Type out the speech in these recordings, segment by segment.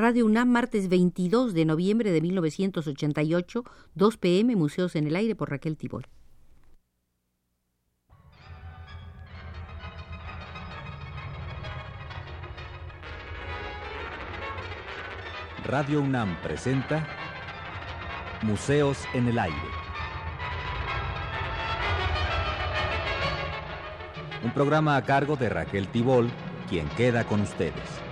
Radio UNAM, martes 22 de noviembre de 1988, 2 pm, Museos en el Aire por Raquel Tibol. Radio UNAM presenta Museos en el Aire. Un programa a cargo de Raquel Tibol, quien queda con ustedes.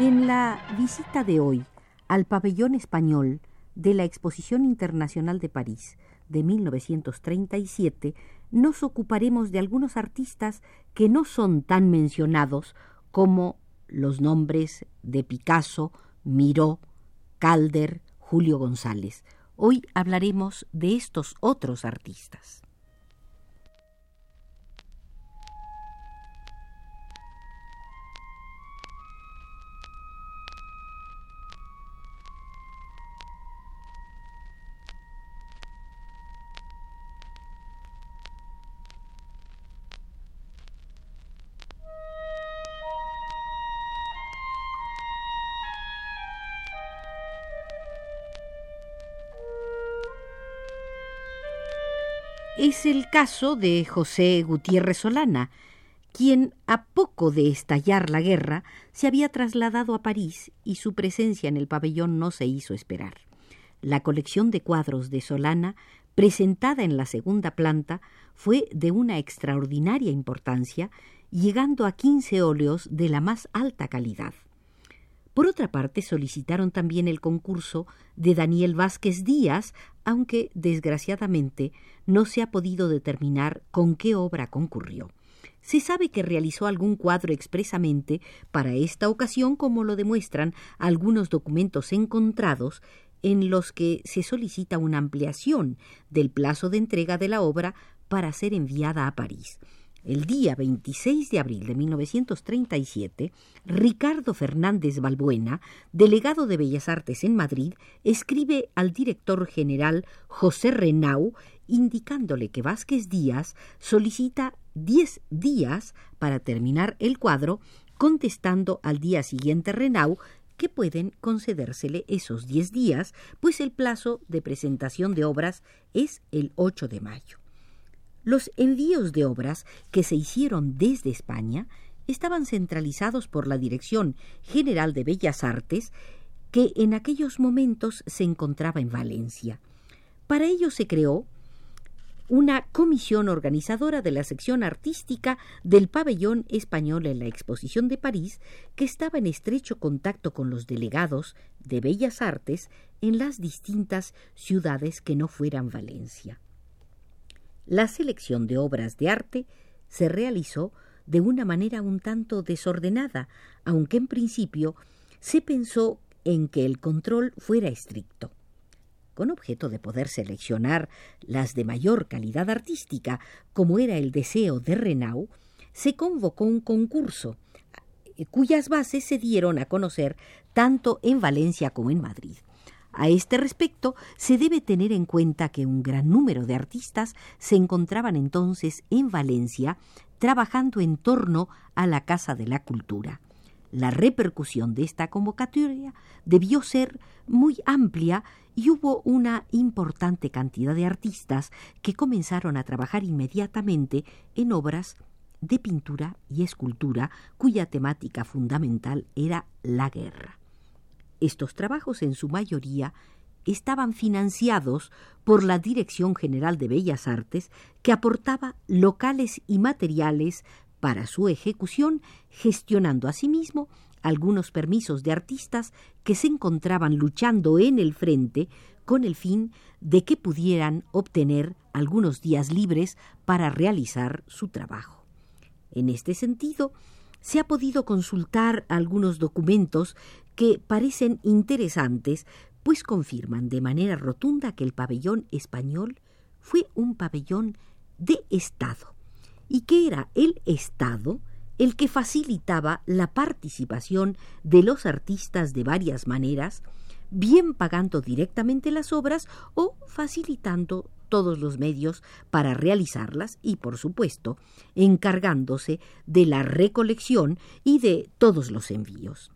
En la visita de hoy al pabellón español de la Exposición Internacional de París de 1937, nos ocuparemos de algunos artistas que no son tan mencionados como los nombres de Picasso, Miró, Calder, Julio González. Hoy hablaremos de estos otros artistas. Es el caso de José Gutiérrez Solana, quien a poco de estallar la guerra se había trasladado a París y su presencia en el pabellón no se hizo esperar. La colección de cuadros de Solana, presentada en la segunda planta, fue de una extraordinaria importancia, llegando a quince óleos de la más alta calidad. Por otra parte, solicitaron también el concurso de Daniel Vázquez Díaz, aunque desgraciadamente no se ha podido determinar con qué obra concurrió. Se sabe que realizó algún cuadro expresamente para esta ocasión, como lo demuestran algunos documentos encontrados en los que se solicita una ampliación del plazo de entrega de la obra para ser enviada a París. El día 26 de abril de 1937, Ricardo Fernández Balbuena, delegado de Bellas Artes en Madrid, escribe al director general José Renau indicándole que Vázquez Díaz solicita diez días para terminar el cuadro, contestando al día siguiente Renau que pueden concedérsele esos diez días, pues el plazo de presentación de obras es el 8 de mayo. Los envíos de obras que se hicieron desde España estaban centralizados por la Dirección General de Bellas Artes, que en aquellos momentos se encontraba en Valencia. Para ello se creó una comisión organizadora de la sección artística del pabellón español en la Exposición de París, que estaba en estrecho contacto con los delegados de Bellas Artes en las distintas ciudades que no fueran Valencia. La selección de obras de arte se realizó de una manera un tanto desordenada, aunque en principio se pensó en que el control fuera estricto. Con objeto de poder seleccionar las de mayor calidad artística, como era el deseo de Renau, se convocó un concurso, cuyas bases se dieron a conocer tanto en Valencia como en Madrid. A este respecto, se debe tener en cuenta que un gran número de artistas se encontraban entonces en Valencia trabajando en torno a la Casa de la Cultura. La repercusión de esta convocatoria debió ser muy amplia y hubo una importante cantidad de artistas que comenzaron a trabajar inmediatamente en obras de pintura y escultura cuya temática fundamental era la guerra. Estos trabajos en su mayoría estaban financiados por la Dirección General de Bellas Artes, que aportaba locales y materiales para su ejecución, gestionando asimismo algunos permisos de artistas que se encontraban luchando en el frente con el fin de que pudieran obtener algunos días libres para realizar su trabajo. En este sentido, se ha podido consultar algunos documentos que parecen interesantes, pues confirman de manera rotunda que el pabellón español fue un pabellón de Estado y que era el Estado el que facilitaba la participación de los artistas de varias maneras, bien pagando directamente las obras o facilitando todos los medios para realizarlas y, por supuesto, encargándose de la recolección y de todos los envíos.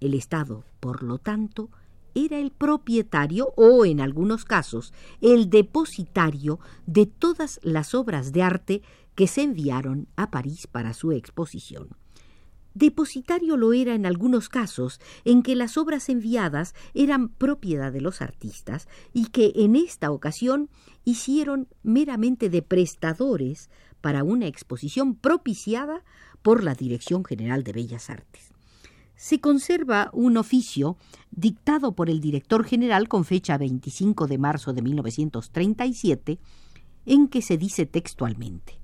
El Estado, por lo tanto, era el propietario o, en algunos casos, el depositario de todas las obras de arte que se enviaron a París para su exposición. Depositario lo era en algunos casos en que las obras enviadas eran propiedad de los artistas y que en esta ocasión hicieron meramente de prestadores para una exposición propiciada por la Dirección General de Bellas Artes. Se conserva un oficio dictado por el director general con fecha 25 de marzo de 1937 en que se dice textualmente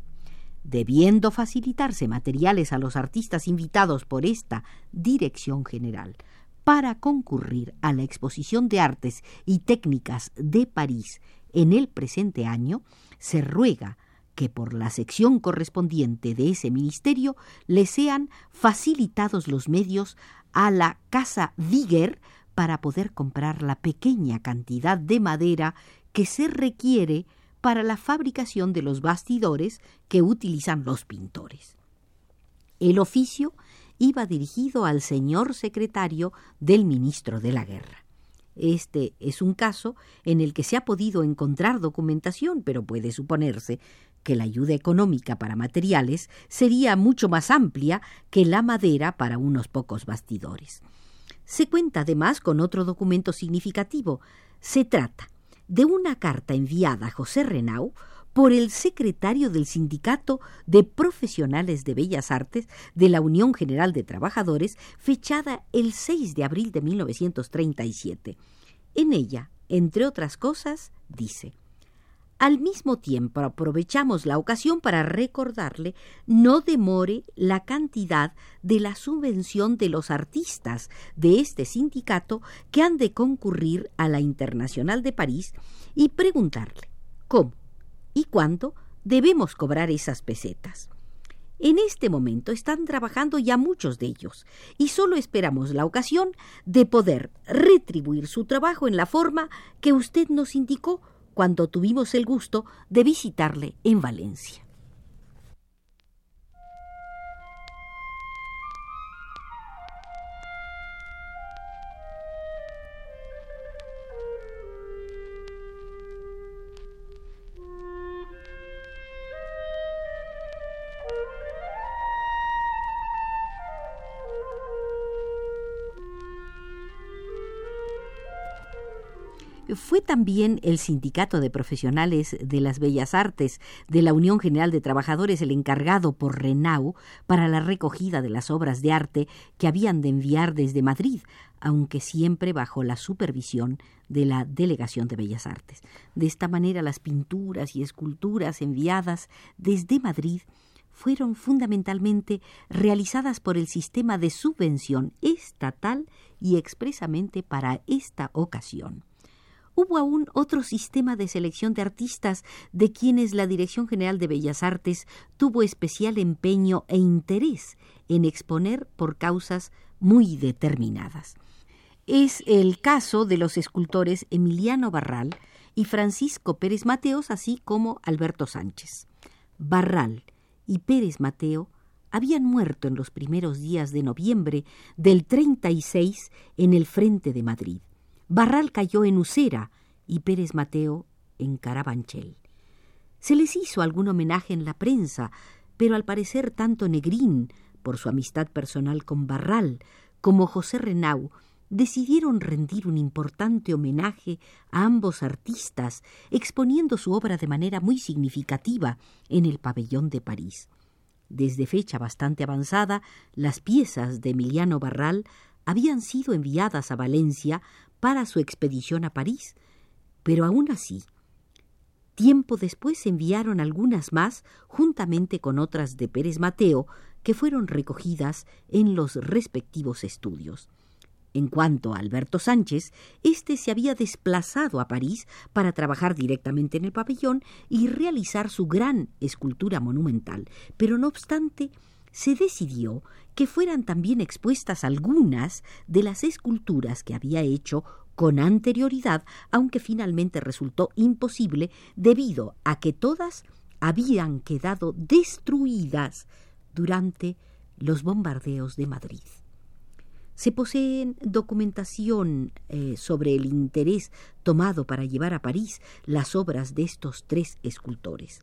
debiendo facilitarse materiales a los artistas invitados por esta Dirección General para concurrir a la Exposición de Artes y Técnicas de París en el presente año, se ruega que por la sección correspondiente de ese ministerio le sean facilitados los medios a la Casa Viger para poder comprar la pequeña cantidad de madera que se requiere para la fabricación de los bastidores que utilizan los pintores. El oficio iba dirigido al señor secretario del ministro de la Guerra. Este es un caso en el que se ha podido encontrar documentación, pero puede suponerse que la ayuda económica para materiales sería mucho más amplia que la madera para unos pocos bastidores. Se cuenta además con otro documento significativo. Se trata de una carta enviada a José Renau por el secretario del Sindicato de Profesionales de Bellas Artes de la Unión General de Trabajadores, fechada el 6 de abril de 1937. En ella, entre otras cosas, dice al mismo tiempo aprovechamos la ocasión para recordarle no demore la cantidad de la subvención de los artistas de este sindicato que han de concurrir a la Internacional de París y preguntarle cómo y cuándo debemos cobrar esas pesetas. En este momento están trabajando ya muchos de ellos y solo esperamos la ocasión de poder retribuir su trabajo en la forma que usted nos indicó cuando tuvimos el gusto de visitarle en Valencia. Fue también el Sindicato de Profesionales de las Bellas Artes de la Unión General de Trabajadores el encargado por Renau para la recogida de las obras de arte que habían de enviar desde Madrid, aunque siempre bajo la supervisión de la Delegación de Bellas Artes. De esta manera las pinturas y esculturas enviadas desde Madrid fueron fundamentalmente realizadas por el sistema de subvención estatal y expresamente para esta ocasión hubo aún otro sistema de selección de artistas de quienes la Dirección General de Bellas Artes tuvo especial empeño e interés en exponer por causas muy determinadas. Es el caso de los escultores Emiliano Barral y Francisco Pérez Mateos, así como Alberto Sánchez. Barral y Pérez Mateo habían muerto en los primeros días de noviembre del 36 en el frente de Madrid. Barral cayó en Usera y Pérez Mateo en Carabanchel. Se les hizo algún homenaje en la prensa, pero al parecer tanto Negrín, por su amistad personal con Barral, como José Renau, decidieron rendir un importante homenaje a ambos artistas, exponiendo su obra de manera muy significativa en el pabellón de París. Desde fecha bastante avanzada, las piezas de Emiliano Barral habían sido enviadas a Valencia para su expedición a París, pero aún así, tiempo después enviaron algunas más juntamente con otras de Pérez Mateo que fueron recogidas en los respectivos estudios. En cuanto a Alberto Sánchez, éste se había desplazado a París para trabajar directamente en el pabellón y realizar su gran escultura monumental, pero no obstante, se decidió que fueran también expuestas algunas de las esculturas que había hecho con anterioridad, aunque finalmente resultó imposible debido a que todas habían quedado destruidas durante los bombardeos de Madrid. Se poseen documentación eh, sobre el interés tomado para llevar a París las obras de estos tres escultores.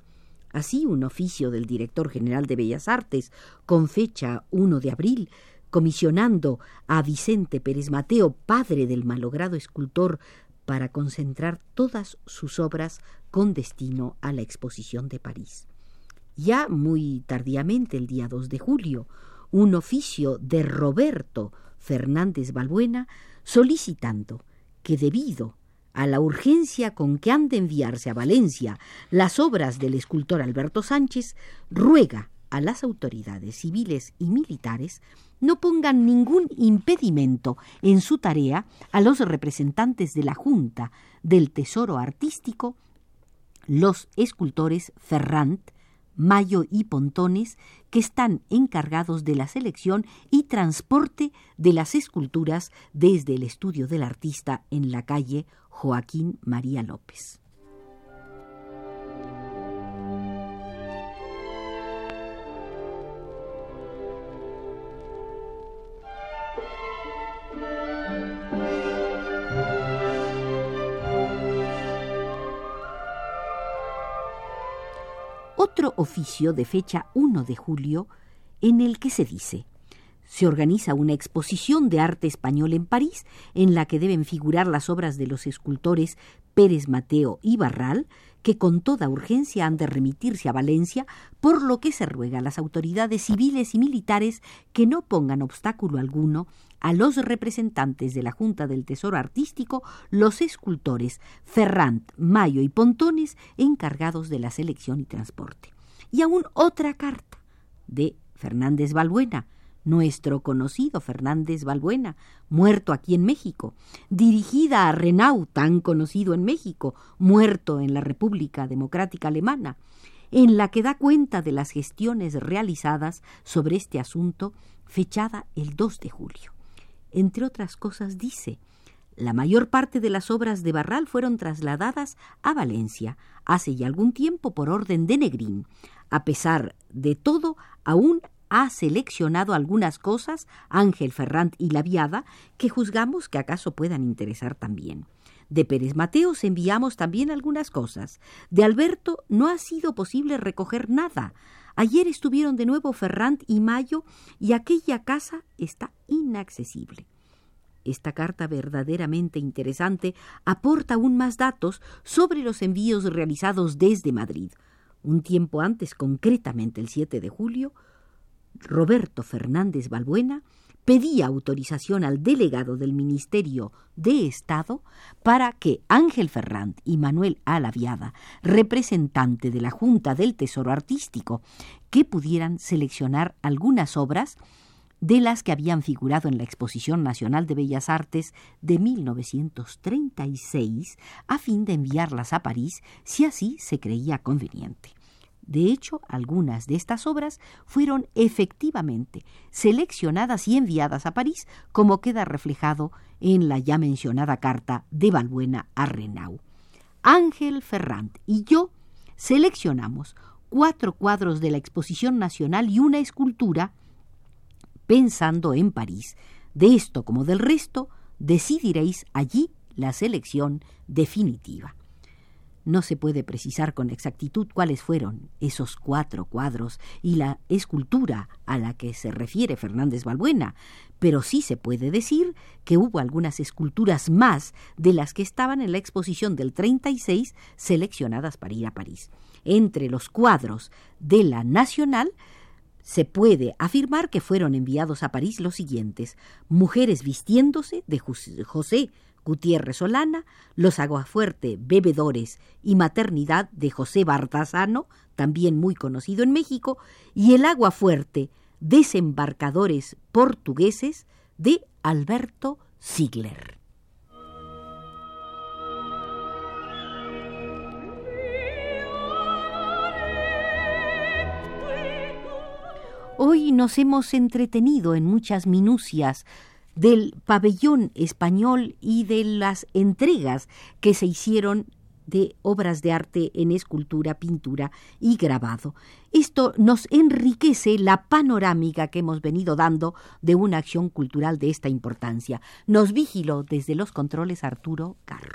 Así, un oficio del director general de Bellas Artes, con fecha 1 de abril, comisionando a Vicente Pérez Mateo, padre del malogrado escultor, para concentrar todas sus obras con destino a la exposición de París. Ya muy tardíamente, el día 2 de julio, un oficio de Roberto Fernández Balbuena solicitando que debido a la urgencia con que han de enviarse a Valencia las obras del escultor Alberto Sánchez, ruega a las autoridades civiles y militares no pongan ningún impedimento en su tarea a los representantes de la Junta del Tesoro Artístico, los escultores Ferrand, Mayo y Pontones, que están encargados de la selección y transporte de las esculturas desde el estudio del artista en la calle Joaquín María López. otro oficio de fecha 1 de julio en el que se dice se organiza una exposición de arte español en París en la que deben figurar las obras de los escultores Pérez Mateo y Barral, que con toda urgencia han de remitirse a Valencia, por lo que se ruega a las autoridades civiles y militares que no pongan obstáculo alguno a los representantes de la Junta del Tesoro Artístico, los escultores Ferrand, Mayo y Pontones, encargados de la selección y transporte. Y aún otra carta de Fernández Balbuena, nuestro conocido Fernández Balbuena, muerto aquí en México, dirigida a Renau, tan conocido en México, muerto en la República Democrática Alemana, en la que da cuenta de las gestiones realizadas sobre este asunto, fechada el 2 de julio. Entre otras cosas dice, la mayor parte de las obras de Barral fueron trasladadas a Valencia hace ya algún tiempo por orden de Negrín. A pesar de todo, aún ha seleccionado algunas cosas, Ángel Ferrand y la Viada, que juzgamos que acaso puedan interesar también. De Pérez Mateos enviamos también algunas cosas. De Alberto no ha sido posible recoger nada. Ayer estuvieron de nuevo Ferrand y Mayo y aquella casa está inaccesible. Esta carta verdaderamente interesante aporta aún más datos sobre los envíos realizados desde Madrid. Un tiempo antes, concretamente el 7 de julio, Roberto Fernández Balbuena pedía autorización al delegado del Ministerio de Estado para que Ángel Ferrand y Manuel Alaviada, representante de la Junta del Tesoro Artístico, que pudieran seleccionar algunas obras de las que habían figurado en la Exposición Nacional de Bellas Artes de 1936 a fin de enviarlas a París si así se creía conveniente. De hecho, algunas de estas obras fueron efectivamente seleccionadas y enviadas a París, como queda reflejado en la ya mencionada carta de Balbuena a Renau. Ángel Ferrand y yo seleccionamos cuatro cuadros de la Exposición Nacional y una escultura pensando en París. De esto como del resto, decidiréis allí la selección definitiva. No se puede precisar con exactitud cuáles fueron esos cuatro cuadros y la escultura a la que se refiere Fernández Balbuena, pero sí se puede decir que hubo algunas esculturas más de las que estaban en la exposición del 36 seleccionadas para ir a París. Entre los cuadros de la Nacional se puede afirmar que fueron enviados a París los siguientes: Mujeres vistiéndose de José Gutiérrez Solana, Los Aguafuerte Bebedores y Maternidad de José Bardazano, también muy conocido en México, y El Aguafuerte Desembarcadores Portugueses de Alberto Ziegler. Hoy nos hemos entretenido en muchas minucias del pabellón español y de las entregas que se hicieron de obras de arte en escultura, pintura y grabado. Esto nos enriquece la panorámica que hemos venido dando de una acción cultural de esta importancia. Nos vigiló desde los controles Arturo Carro.